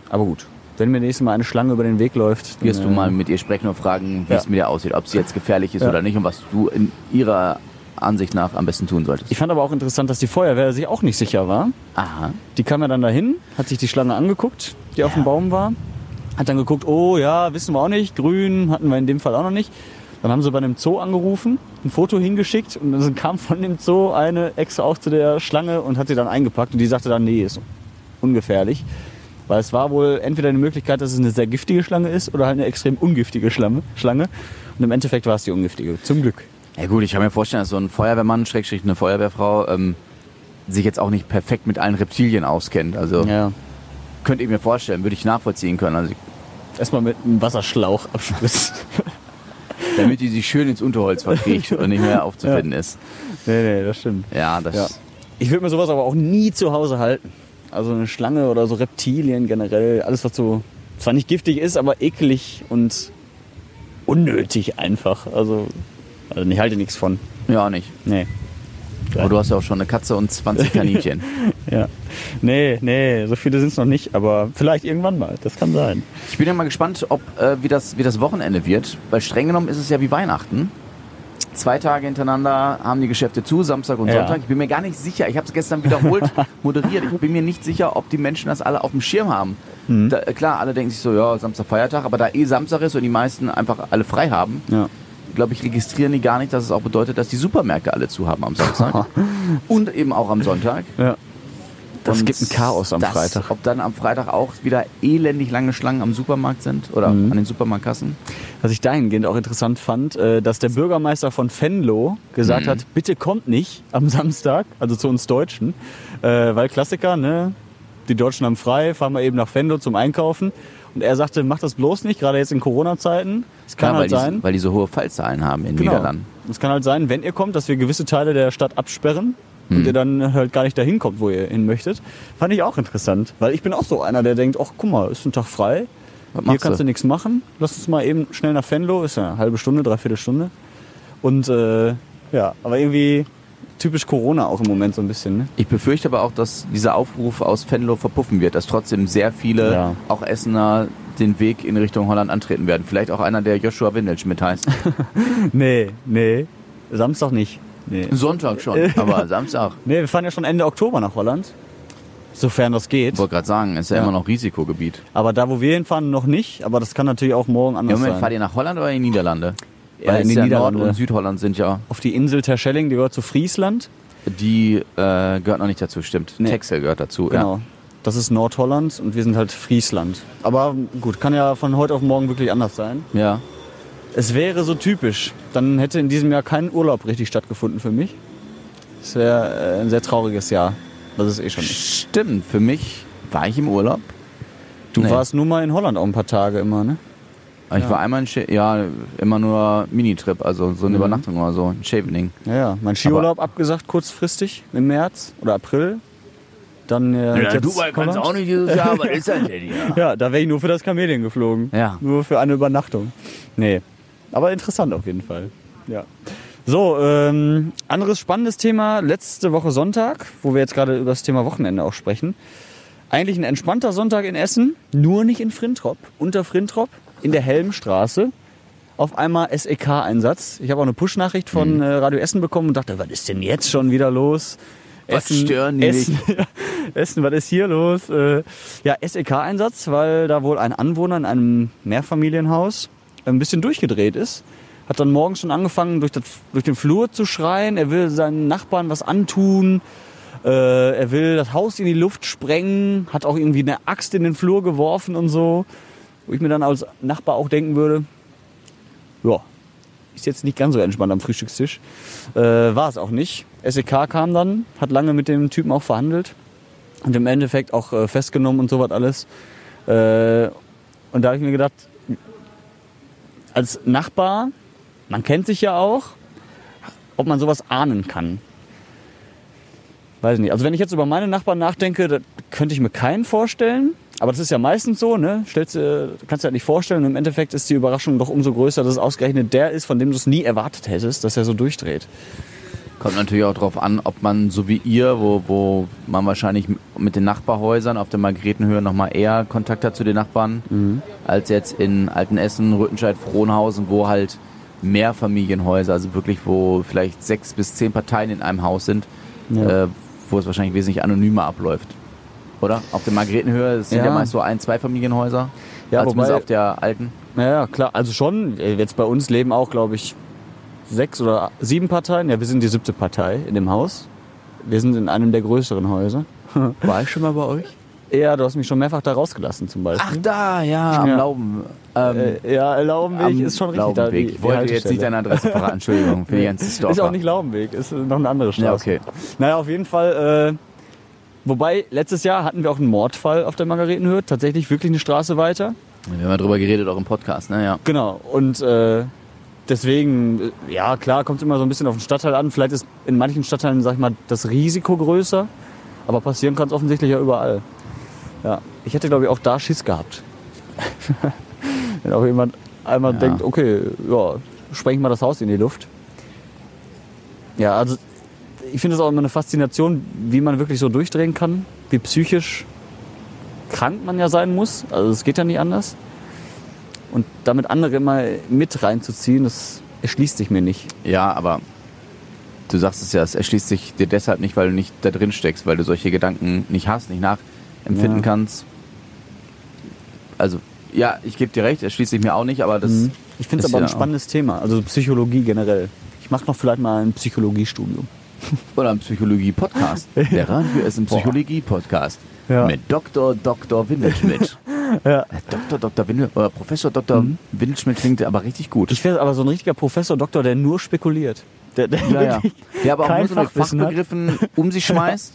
Aber gut, wenn mir nächstes Mal eine Schlange über den Weg läuft. Wirst du äh, mal mit ihr sprechen und fragen, wie Ja. es mit ihr aussieht, ob sie jetzt gefährlich ist Ja. oder nicht und was du in ihrer Ansicht nach am besten tun solltest. Ich fand aber auch interessant, dass die Feuerwehr sich auch nicht sicher war. Aha. Die kam ja dann dahin, hat sich die Schlange angeguckt, die auf dem Baum war. Hat dann geguckt, oh ja, wissen wir auch nicht, grün hatten wir in dem Fall auch noch nicht. Dann haben sie bei einem Zoo angerufen, ein Foto hingeschickt und dann kam von dem Zoo eine extra auch zu der Schlange und hat sie dann eingepackt und die sagte dann, nee, ist ungefährlich. Weil es war wohl entweder eine Möglichkeit, dass es eine sehr giftige Schlange ist oder halt eine extrem ungiftige Schlange. Und im Endeffekt war es die ungiftige. Zum Glück. Ja gut, ich kann mir vorstellen, dass so ein Feuerwehrmann, Schrägstrich eine Feuerwehrfrau, ähm, sich jetzt auch nicht perfekt mit allen Reptilien auskennt. Also Ja. könnte ich mir vorstellen, würde ich nachvollziehen können. Also, Erstmal mit einem Wasserschlauch abspritzen. damit die sich schön ins Unterholz verkriecht und nicht mehr aufzufinden ist. nee, nee, das stimmt. Ja, das Ja. Ich würde mir sowas aber auch nie zu Hause halten. Also eine Schlange oder so Reptilien generell, alles was so zwar nicht giftig ist, aber eklig und unnötig einfach. Also, also ich halte nichts von. ja nicht. Nee. Aber du hast ja auch schon eine Katze und 20 Kaninchen. Ja. Nee, nee, so viele sind es noch nicht, aber vielleicht irgendwann mal. Das kann sein. Ich bin ja mal gespannt, ob, äh, wie, das, wie das Wochenende wird, weil streng genommen ist es ja wie Weihnachten. Zwei Tage hintereinander haben die Geschäfte zu, Samstag und Ja. Sonntag. Ich bin mir gar nicht sicher, ich habe es gestern wiederholt moderiert, ich bin mir nicht sicher, ob die Menschen das alle auf dem Schirm haben. Mhm. Da, äh, klar, alle denken sich so, ja, Samstag Feiertag, aber da eh Samstag ist und die meisten einfach alle frei haben, Ja. Glaube ich, registrieren die gar nicht, dass es auch bedeutet, dass die Supermärkte alle zu haben am Samstag und eben auch am Sonntag. ja. Das Und gibt ein Chaos am das, Freitag. Ob dann am Freitag auch wieder elendig lange Schlangen am Supermarkt sind oder Mhm. an den Supermarktkassen. Was ich dahingehend auch interessant fand, äh, dass der Bürgermeister von Venlo gesagt Mhm. hat, bitte kommt nicht am Samstag, also zu uns Deutschen, äh, weil Klassiker, ne? Die Deutschen haben frei, fahren wir eben nach Venlo zum Einkaufen. Und er sagte, macht das bloß nicht, gerade jetzt in Corona-Zeiten. Es kann Klar, halt weil, sein. Die, weil die so hohe Fallzahlen haben in Genau. Niederlanden. Es kann halt sein, wenn ihr kommt, dass wir gewisse Teile der Stadt absperren und Mhm. ihr dann halt gar nicht dahin kommt, wo ihr hin möchtet. Fand ich auch interessant, weil ich bin auch so einer, der denkt, ach guck mal, ist ein Tag frei, Was hier kannst du du? nichts machen, lass uns mal eben schnell nach Venlo, ist ja eine halbe Stunde, dreiviertel Stunde. Und äh, ja, aber irgendwie typisch Corona auch im Moment so ein bisschen. Ne? Ich befürchte aber auch, dass dieser Aufruf aus Venlo verpuffen wird, dass trotzdem sehr viele, Ja. auch Essener, den Weg in Richtung Holland antreten werden. Vielleicht auch einer, der Joshua Windelschmidt heißt. Nee, nee, Samstag nicht. Nee. Sonntag schon, aber Samstag. nee, wir fahren ja schon Ende Oktober nach Holland, sofern das geht. Ich wollte gerade sagen, ist ja, Ja. immer noch Risikogebiet. Aber da, wo wir hinfahren, noch nicht. Aber das kann natürlich auch morgen anders Moment sein. fahrt ihr nach Holland oder in die Niederlande? Ja, Weil in die ja Niederlande. Nord- und Südholland sind ja, Auf die Insel Terschelling, die gehört zu Friesland. die äh, gehört noch nicht dazu, stimmt. Nee. Texel gehört dazu, Genau. Das ist Nordholland und wir sind halt Friesland. Aber gut, kann ja von heute auf morgen wirklich anders sein. ja. Ja. Es wäre so typisch. Dann hätte in diesem Jahr kein Urlaub richtig stattgefunden für mich. Es wäre äh, ein sehr trauriges Jahr. Das ist eh schon nicht. Stimmt, für mich war ich im Urlaub. Du Nee. warst nur mal in Holland auch ein paar Tage immer, ne? Aber Ich Ja. war einmal in Sche ja, immer nur Minitrip, also so eine Mhm. Übernachtung oder so, in Scheveningen. Ja, ja. Mein Skiurlaub abgesagt kurzfristig im März oder April. Dann äh, jetzt Holland. nicht dieses Jahr, was ist das denn hier? Ja, da wäre ich nur für das Kamelien geflogen. Ja. Nur für eine Übernachtung. Nee. Aber interessant auf jeden Fall. Ja. So, ähm, anderes spannendes Thema. Letzte Woche Sonntag, wo wir jetzt gerade über das Thema Wochenende auch sprechen. Eigentlich ein entspannter Sonntag in Essen, nur nicht in Frintrop. Unter Frintrop, in der Helmstraße. Auf einmal SEK-Einsatz. Ich habe auch eine Push-Nachricht von Mhm. äh, Radio Essen bekommen und dachte, was ist denn jetzt schon wieder los? Was stören die Essen, Essen, was ist hier los? Äh, ja, SEK-Einsatz, weil da wohl ein Anwohner in einem Mehrfamilienhaus ein bisschen durchgedreht ist. Hat dann morgens schon angefangen, durch, das, durch den Flur zu schreien. Er will seinen Nachbarn was antun. Äh, er will das Haus in die Luft sprengen. Hat auch irgendwie eine Axt in den Flur geworfen und so. Wo ich mir dann als Nachbar auch denken würde, ja, ist jetzt nicht ganz so entspannt am Frühstückstisch. Äh, war es auch nicht. SEK kam dann, hat lange mit dem Typen auch verhandelt und im Endeffekt auch äh, festgenommen und sowas alles. Äh, und da habe ich mir gedacht, als Nachbar, man kennt sich ja auch, ob man sowas ahnen kann. Weiß ich nicht. Also wenn ich jetzt über meine Nachbarn nachdenke, könnte ich mir keinen vorstellen. Aber das ist ja meistens so, ne? Stellst, du kannst dir halt nicht vorstellen. Und im Endeffekt ist die Überraschung doch umso größer, dass es ausgerechnet der ist, von dem du es nie erwartet hättest, dass er so durchdreht. Kommt natürlich auch drauf an, ob man so wie ihr, wo, wo man wahrscheinlich mit den Nachbarhäusern auf der Margaretenhöhe nochmal eher Kontakt hat zu den Nachbarn, Mhm. als jetzt in Altenessen, Rüttenscheid, Frohnhausen, wo halt mehr Familienhäuser, also wirklich, wo vielleicht sechs bis zehn Parteien in einem Haus sind, Ja. äh, wo es wahrscheinlich wesentlich anonymer abläuft. Oder? Auf der Margaretenhöhe sind ja, Ja. meist so ein, zwei Familienhäuser. Ja, also wobei- auf der alten. Naja, klar, also schon. äh, Jetzt bei uns leben auch, glaube ich, sechs oder sieben Parteien. Ja, wir sind die siebte Partei in dem Haus. Wir sind in einem der größeren Häuser. War ich schon mal bei euch? Ja, du hast mich schon mehrfach da rausgelassen zum Beispiel. Ach da, ja, am Ja. Lauben. Ähm, Äh, ja, Laubenweg ist schon richtig. da, Laubenweg. die- ich die wollte jetzt nicht deine Adresse verraten, Entschuldigung, für die ganzen Stalker. Ist auch nicht Laubenweg, ist noch eine andere Straße. Ja, okay. Naja, auf jeden Fall. Äh, wobei, letztes Jahr hatten wir auch einen Mordfall auf der Margaretenhöhe. Tatsächlich wirklich eine Straße weiter. Wir haben ja drüber geredet, auch im Podcast, ne? Ja. Genau. Und äh, deswegen, äh, ja klar, kommt es immer so ein bisschen auf den Stadtteil an. Vielleicht ist in manchen Stadtteilen, sag ich mal, das Risiko größer. Aber passieren kann es offensichtlich ja überall. Ja. Ich hätte, glaube ich, auch da Schiss gehabt. Wenn auch jemand einmal Ja. denkt, okay, ja, spreng mal das Haus in die Luft. Ja, also ich finde es auch immer eine Faszination, wie man wirklich so durchdrehen kann, wie psychisch krank man ja sein muss. Also es geht ja nicht anders. Und damit andere immer mit reinzuziehen, das erschließt sich mir nicht. ja, aber du sagst es ja, es erschließt sich dir deshalb nicht, weil du nicht da drin steckst, weil du solche Gedanken nicht hast, nicht nachempfinden Ja. kannst. Also, ja, ich gebe dir recht, erschließt sich mir auch nicht, aber das. Mhm. Ich finde es aber ein spannendes Thema, also Psychologie generell. Ich mache noch vielleicht mal ein Psychologiestudium. Oder ein Psychologie-Podcast. Der Radio ist ein Psychologie-Podcast. Ja. Mit Dr. Dr. Windelschmidt. Ja. Dr. Dr. Windel, oder Professor Dr. Windelschmidt klingt aber richtig gut. Ich wäre aber so ein richtiger Professor, Doktor, der nur spekuliert. Der, der Ja, ja. Der aber auch nur so mit Fachwissen hat. Fachbegriffen um sich schmeißt,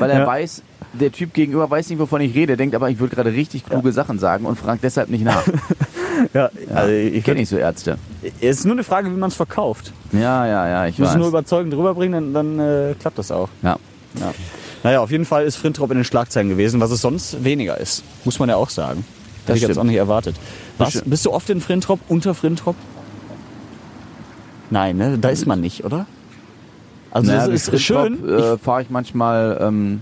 weil er weiß, der Typ gegenüber weiß nicht, wovon ich rede, denkt aber, ich würde gerade richtig kluge Sachen sagen und fragt deshalb nicht nach. Ja, also ich kenne nicht so Ärzte. Es ist nur eine Frage, wie man es verkauft. Ja, ja, ja, ich muss weiß. nur überzeugend rüberbringen, dann, dann äh, klappt das auch. Ja. Ja. Naja, auf jeden Fall ist Frintrop in den Schlagzeilen gewesen, was es sonst weniger ist. Muss man ja auch sagen. Das Hätte ich jetzt auch nicht erwartet. Was, bist du oft in Frintrop, unter Frintrop? Nein, ne? da ist man nicht, oder? Also Naja, das ist schön. Äh, fahre ich manchmal, ähm,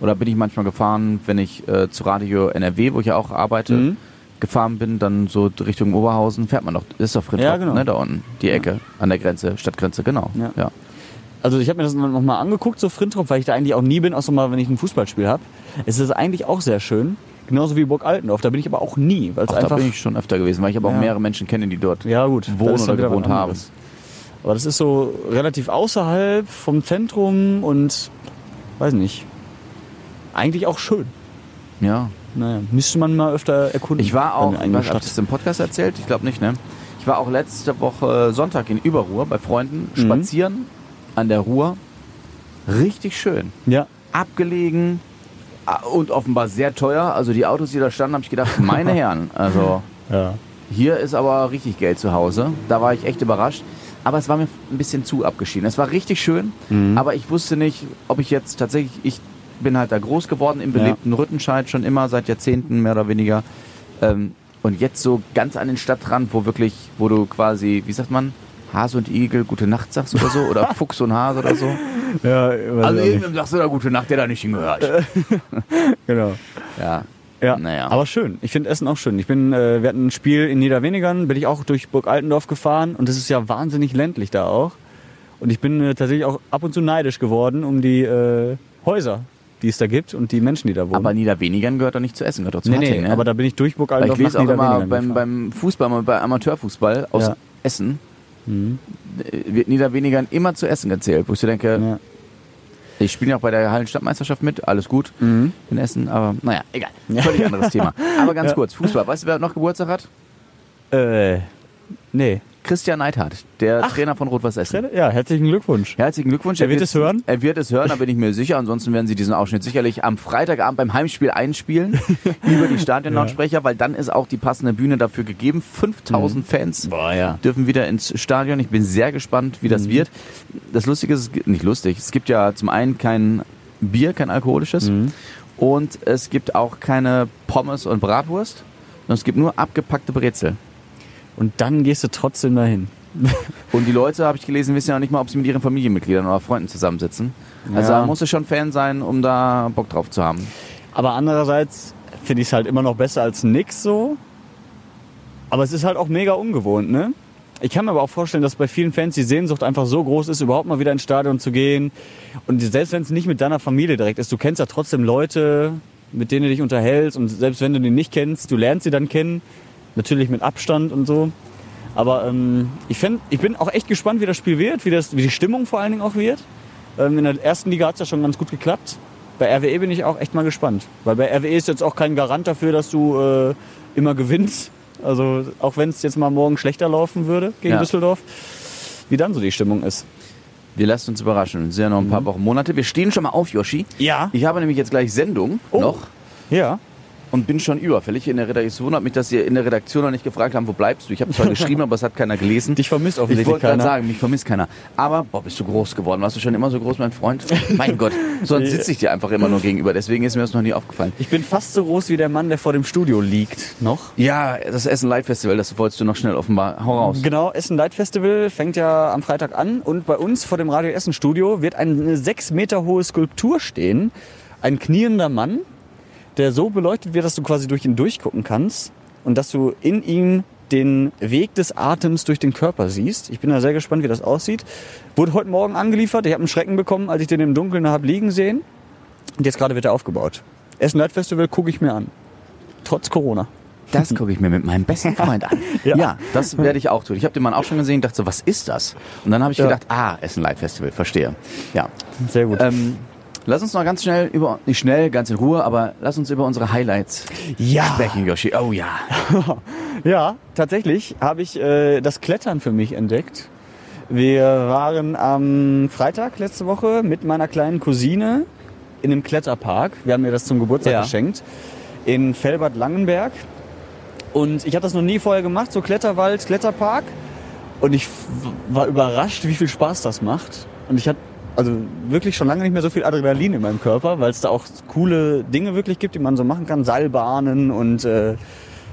oder bin ich manchmal gefahren, wenn ich äh, zu Radio NRW, wo ich ja auch arbeite, Mhm. Gefahren bin, dann so Richtung Oberhausen, fährt man doch, ist doch Frintrop, Ja, genau. ne, da unten, die Ecke, an der Grenze, Stadtgrenze, genau. Ja. ja. Also ich habe mir das noch mal angeguckt, so Frintrop, weil ich da eigentlich auch nie bin, außer mal, wenn ich ein Fußballspiel habe. Es ist eigentlich auch sehr schön. Genauso wie Burg Altendorf. Da bin ich aber auch nie, weil es Auch da einfach... bin ich schon öfter gewesen, weil ich aber auch Ja. mehrere Menschen kenne, die dort ja gut, wohnen oder gewohnt haben. Aber das ist so relativ außerhalb vom Zentrum und weiß nicht. Eigentlich auch schön. Ja. Naja, müsste man mal öfter erkunden. Ich war auch, was, hab ich Stadt. das im Podcast erzählt? Ich glaube nicht, ne? Ich war auch letzte Woche Sonntag in Überruhr bei Freunden Mhm. spazieren an der Ruhr. Richtig schön. Ja, Abgelegen und offenbar sehr teuer. Also die Autos, die da standen, habe ich gedacht, meine Herren, also ja. hier ist aber richtig Geld zu Hause. Da war ich echt überrascht. Aber es war mir ein bisschen zu abgeschieden. Es war richtig schön, Mhm. aber ich wusste nicht, ob ich jetzt tatsächlich, ich bin halt da groß geworden im belebten Rüttenscheid schon immer, seit Jahrzehnten mehr oder weniger. Ähm, und jetzt so ganz an den Stadtrand, wo wirklich, wo du quasi, wie sagt man, Hase und Igel gute Nacht sagst oder so, oder Fuchs und Hase oder so. ja Also irgendwem sagst du da gute Nacht, der da nicht hingehört. genau. Ja. Ja, Naja. aber schön. Ich finde Essen auch schön. Ich bin, äh, wir hatten ein Spiel in Niederwenigern, bin ich auch durch Burg Altendorf gefahren und es ist ja wahnsinnig ländlich da auch. Und ich bin äh, tatsächlich auch ab und zu neidisch geworden um die äh, Häuser, die es da gibt und die Menschen, die da wohnen. Aber Niederwenigern gehört doch nicht zu Essen, gehört doch zu nee, Hattingen, nee, ne? aber da bin ich durch Burg Weil ich lese auch immer beim, beim Fußball, bei Amateurfußball aus Ja. Essen, Mhm. wird Niederwenigern immer zu Essen gezählt, wo ich so denke, Ja. ich spiele ja auch bei der Hallenstadtmeisterschaft mit, alles gut Mhm. in Essen, aber naja, egal, völlig anderes Thema. Aber ganz kurz, Fußball, weißt du, wer noch Geburtstag hat? Äh, nee. Christian Neidhardt, der Trainer von Rot-Weiß Essen. Ja, herzlichen Glückwunsch. Herzlichen Glückwunsch. Er wird es hören? Er wird es hören, da bin ich mir sicher. Ansonsten werden Sie diesen Ausschnitt sicherlich am Freitagabend beim Heimspiel einspielen über die Stadionlautsprecher, weil dann ist auch die passende Bühne dafür gegeben. 5000 Fans Boah, ja. dürfen wieder ins Stadion. Ich bin sehr gespannt, wie das wird. Das Lustige ist, nicht lustig, es gibt ja zum einen kein Bier, kein alkoholisches und es gibt auch keine Pommes und Bratwurst. Und es gibt nur abgepackte Brezel. Und dann gehst du trotzdem dahin. Und die Leute, habe ich gelesen, wissen ja auch nicht mal, ob sie mit ihren Familienmitgliedern oder Freunden zusammensitzen. Also Ja. da musst du schon Fan sein, um da Bock drauf zu haben. Aber andererseits finde ich es halt immer noch besser als nix so. Aber es ist halt auch mega ungewohnt, ne? Ich kann mir aber auch vorstellen, dass bei vielen Fans die Sehnsucht einfach so groß ist, überhaupt mal wieder ins Stadion zu gehen. Und selbst wenn es nicht mit deiner Familie direkt ist, du kennst ja trotzdem Leute, mit denen du dich unterhältst. Und selbst wenn du die nicht kennst, du lernst sie dann kennen. Natürlich mit Abstand und so. Aber ähm, ich, fänd, ich bin auch echt gespannt, wie das Spiel wird, wie, das, wie die Stimmung vor allen Dingen auch wird. Ähm, in der ersten Liga hat es ja schon ganz gut geklappt. Bei RWE bin ich auch echt mal gespannt. Weil bei RWE ist jetzt auch kein Garant dafür, dass du äh, immer gewinnst. Also auch wenn es jetzt mal morgen schlechter laufen würde gegen Ja. Düsseldorf, wie dann so die Stimmung ist. Wir lassen uns überraschen. Es sind ja noch ein paar Wochen, Monate. Wir stehen schon mal auf, Yoshi. Ja. Ich habe nämlich jetzt gleich Sendung Oh. noch Ja. Und bin schon überfällig in der Redaktion. Es wundert mich, dass ihr in der Redaktion noch nicht gefragt haben, wo bleibst du? Ich habe zwar geschrieben, aber es hat keiner gelesen. Dich vermisst ich offensichtlich wollte gerade keiner. sagen, mich vermisst keiner. Aber, boah, bist du groß geworden. Warst du schon immer so groß, mein Freund? mein Gott, sonst sitze ich dir einfach immer nur gegenüber. Deswegen ist mir das noch nie aufgefallen. Ich bin fast so groß wie der Mann, der vor dem Studio liegt. Noch. Ja, das Essen Light Festival, das wolltest du noch schnell offenbar. Hau raus. Genau, Essen Light Festival fängt ja am Freitag an und bei uns vor dem Radio Essen Studio wird eine sechs Meter hohe Skulptur stehen. Ein kniender Mann, der so beleuchtet wird, dass du quasi durch ihn durchgucken kannst und dass du in ihm den Weg des Atems durch den Körper siehst. Ich bin da sehr gespannt, wie das aussieht. Wurde heute Morgen angeliefert. Ich habe einen Schrecken bekommen, als ich den im Dunkeln habe liegen sehen. Und jetzt gerade wird er aufgebaut. Essen Light Festival gucke ich mir an. Trotz Corona. Das gucke ich mir mit meinem besten Freund an. ja. Ja. das werde ich auch tun. Ich habe den Mann auch schon gesehen und dachte so, was ist das? Und dann habe ich Ja. gedacht, ah, Essen Light Festival, verstehe. Ja. Sehr gut. Ähm, lass uns noch ganz schnell über, nicht schnell, ganz in Ruhe, aber lass uns über unsere Highlights ja. sprechen, Yoshi. Oh ja. Ja, tatsächlich habe ich äh, das Klettern für mich entdeckt. Wir waren am Freitag letzte Woche mit meiner kleinen Cousine in einem Kletterpark. Wir haben mir das zum Geburtstag Ja. geschenkt. In Fellbad Langenberg. Und ich habe das noch nie vorher gemacht, so Kletterwald, Kletterpark. Und ich war überrascht, wie viel Spaß das macht. Und ich hatte also wirklich schon lange nicht mehr so viel Adrenalin in meinem Körper, weil es da auch coole Dinge wirklich gibt, die man so machen kann. Seilbahnen und äh,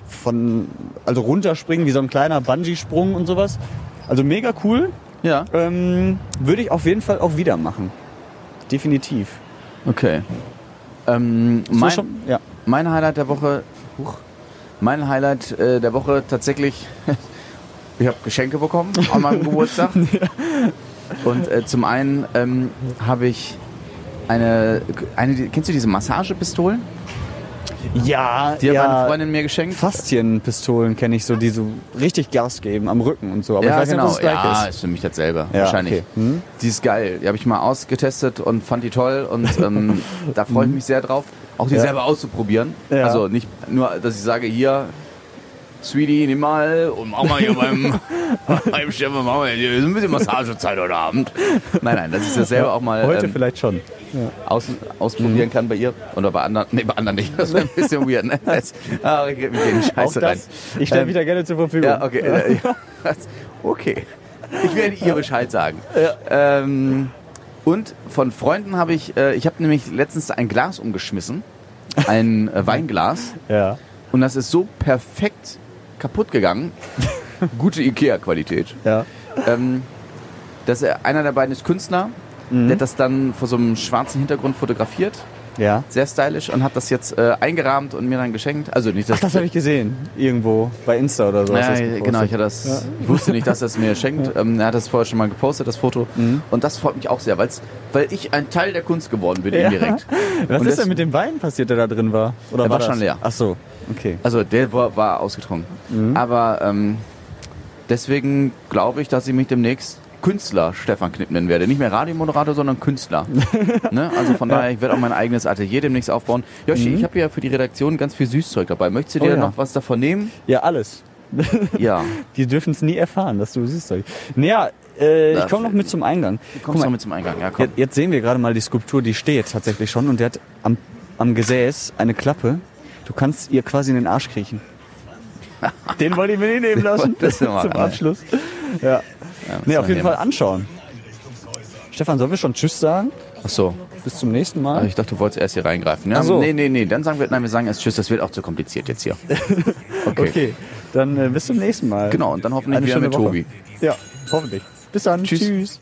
von, also runterspringen, wie so ein kleiner Bungee-Sprung und sowas. Also mega cool. Ja. Ähm, würde ich auf jeden Fall auch wieder machen. Definitiv. Okay. Ähm, mein, schon, ja. mein Highlight der Woche, huch, mein Highlight äh, der Woche tatsächlich, ich habe Geschenke bekommen an meinem Geburtstag. Und äh, zum einen ähm, habe ich eine, eine, kennst du diese Massagepistolen? Ja, Die hat ja. meine Freundin mir geschenkt. Faszienpistolen kenne ich so, die so richtig Gas geben am Rücken und so. Aber ja, ich weiß genau. nicht, ob das gleich ja, ist. ist für mich dasselbe. Ja, wahrscheinlich. okay. Hm? Die ist geil. Die habe ich mal ausgetestet und fand die toll und ähm, da freue ich mich sehr drauf, auch die. Ja. selber auszuprobieren. Also nicht nur, dass ich sage, hier, Sweetie, nimm mal und mach mal hier beim, beim Steffen, mach mal hier ist ein bisschen Massagezeit heute Abend. Nein, nein, dass ich das selber auch mal Heute ähm, vielleicht schon. aus, ausprobieren kann bei ihr oder bei anderen. Nee, bei anderen nicht. Das wäre ein bisschen weird. Ne? Das, ah, ich gebe mir die Auch Scheiße rein. das, ich stelle Ähm, wieder gerne zur Verfügung. ja, okay. Äh, ja. okay. Ich werde ihr Bescheid sagen. Ähm, und von Freunden habe ich, äh, ich habe nämlich letztens ein Glas umgeschmissen, ein äh, Weinglas, Ja. und das ist so perfekt kaputt gegangen. Gute Ikea-Qualität. Ja. Ähm, dass er, einer der beiden ist Künstler, der hat das dann vor so einem schwarzen Hintergrund fotografiert, Ja. sehr stylisch, und hat das jetzt äh, eingerahmt und mir dann geschenkt. Also nicht, dass Ach, das habe ich gesehen. Irgendwo bei Insta oder so. Ja, das genau, ich, das, ich wusste nicht, dass er es mir schenkt. Ähm, er hat das vorher schon mal gepostet, das Foto. Mhm. Und das freut mich auch sehr, weil's, weil ich ein Teil der Kunst geworden bin, Ja. indirekt. Was Und ist das- denn mit dem Wein passiert, der da drin war? Oder Der war das? schon leer. Ach so, okay. Also der war, war ausgetrunken. Mhm. Aber ähm, deswegen glaube ich, dass ich mich demnächst Künstler Stefan Knipp nennen werde. Nicht mehr Radiomoderator, sondern Künstler. ne? Also von daher, ich werde auch mein eigenes Atelier demnächst aufbauen. Joshi, ich habe ja für die Redaktion ganz viel Süßzeug dabei. Möchtest du Mhm. Oh dir ja. noch was davon nehmen? Ja, alles. Ja. Die dürfen es nie erfahren, dass du siehst. Naja, äh, ich komme noch mit zum Eingang. Du Guck kommst mal, noch mit zum Eingang. Ja, komm. Jetzt, jetzt sehen wir gerade mal die Skulptur, die steht tatsächlich schon und der hat am, am Gesäß eine Klappe. Du kannst ihr quasi in den Arsch kriechen. Den wollte ich mir nicht nehmen lassen Das ist ja mal zum geil. Abschluss. Ja. Ja, Nee, auf jeden nehmen. Fall anschauen. Stefan, sollen wir schon Tschüss sagen? Ach so. Bis zum nächsten Also Mal. ich dachte, du wolltest erst hier reingreifen. Ja, Ach so. Nee, nee, nee. Dann sagen wir, nein, wir sagen erst Tschüss. Das wird auch zu kompliziert jetzt hier. Okay. Okay, dann äh, bis zum nächsten Mal. Genau, und dann hoffentlich Eine wieder mit Woche. Tobi. Ja, hoffentlich. Bis dann. Tschüss. Tschüss.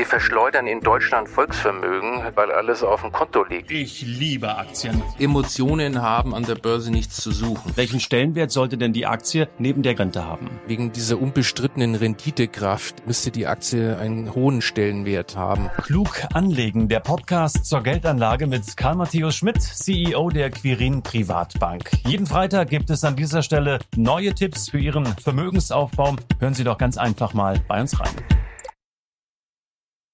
Wir verschleudern in Deutschland Volksvermögen, weil alles auf dem Konto liegt. Ich liebe Aktien. Emotionen haben an der Börse nichts zu suchen. Welchen Stellenwert sollte denn die Aktie neben der Rente haben? Wegen dieser unbestrittenen Renditekraft müsste die Aktie einen hohen Stellenwert haben. Klug anlegen, der Podcast zur Geldanlage mit Karl Matthäus Schmidt, CEO der Quirin Privatbank. Jeden Freitag gibt es an dieser Stelle neue Tipps für Ihren Vermögensaufbau. Hören Sie doch ganz einfach mal bei uns rein.